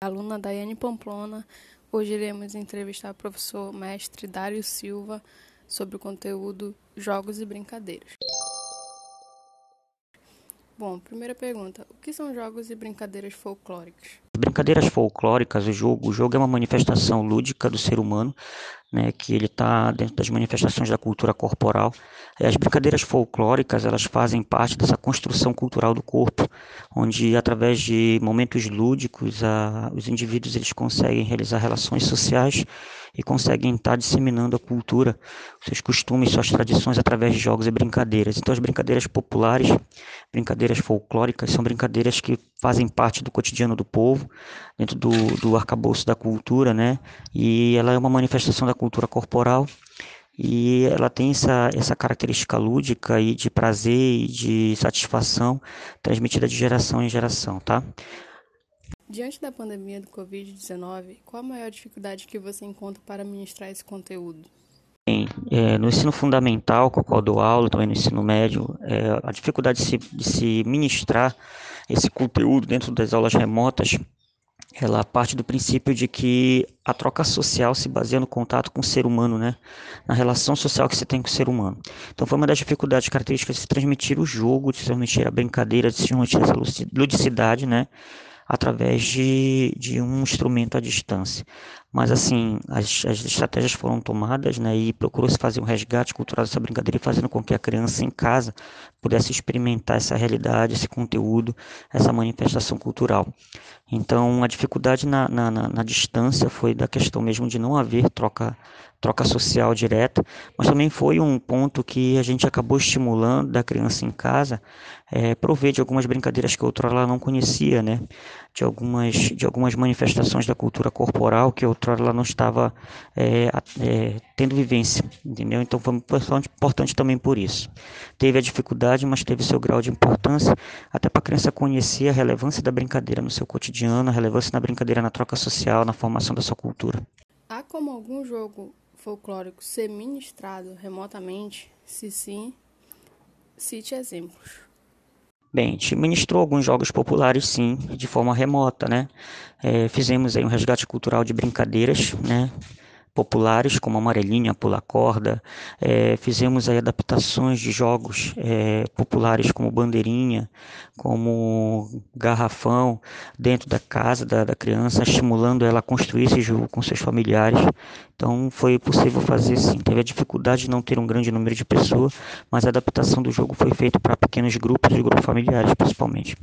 Aluna Daiane Pamplona, hoje iremos entrevistar o professor mestre Dário Silva sobre o conteúdo Jogos e Brincadeiras. Bom, primeira pergunta: o que são jogos e brincadeiras folclóricas? Brincadeiras folclóricas, o jogo, o jogo é uma manifestação lúdica do ser humano, né, que ele está dentro das manifestações da cultura corporal. As brincadeiras folclóricas, elas fazem parte dessa construção cultural do corpo, onde através de momentos lúdicos, a, os indivíduos eles conseguem realizar relações sociais e conseguem estar disseminando a cultura, seus costumes, suas tradições através de jogos e brincadeiras. Então, as brincadeiras populares, brincadeiras folclóricas, são brincadeiras que fazem parte do cotidiano do povo, dentro do, do arcabouço da cultura, né? E ela é uma manifestação da cultura corporal e ela tem essa, essa característica lúdica e de prazer e de satisfação transmitida de geração em geração, tá? Diante da pandemia do Covid-19, qual a maior dificuldade que você encontra para ministrar esse conteúdo? Bem, é, no ensino fundamental, com o qual dou aula, também no ensino médio, é, a dificuldade de se, de se ministrar esse conteúdo dentro das aulas remotas, ela parte do princípio de que a troca social se baseia no contato com o ser humano, né? Na relação social que você tem com o ser humano. Então foi uma das dificuldades características de se transmitir o jogo, de se transmitir a brincadeira, de se transmitir essa ludicidade, né? através de, de um instrumento à distância. Mas assim, as, as estratégias foram tomadas né, e procurou-se fazer um resgate cultural dessa brincadeira, fazendo com que a criança em casa pudesse experimentar essa realidade, esse conteúdo, essa manifestação cultural. Então, a dificuldade na, na, na, na distância foi da questão mesmo de não haver troca, troca social direta, mas também foi um ponto que a gente acabou estimulando da criança em casa, é, prover de algumas brincadeiras que outrora ela não conhecia, né? De algumas, de algumas manifestações da cultura corporal que outrora ela não estava é, é, tendo vivência, entendeu? Então foi bastante importante também por isso. Teve a dificuldade, mas teve seu grau de importância, até para a criança conhecer a relevância da brincadeira no seu cotidiano, a relevância da brincadeira na troca social, na formação da sua cultura. Há como algum jogo folclórico ser ministrado remotamente? Se sim, cite exemplos. Gente ministrou alguns jogos populares, sim, de forma remota, né? É, fizemos aí um resgate cultural de brincadeiras, né? Populares como Amarelinha, Pula Corda, é, fizemos aí adaptações de jogos é, populares como Bandeirinha, como Garrafão, dentro da casa da, da, criança, estimulando ela a construir esse jogo com seus familiares. Então foi possível fazer sim. Teve a dificuldade de não ter um grande número de pessoas, mas a adaptação do jogo foi feita para pequenos grupos e grupos familiares principalmente.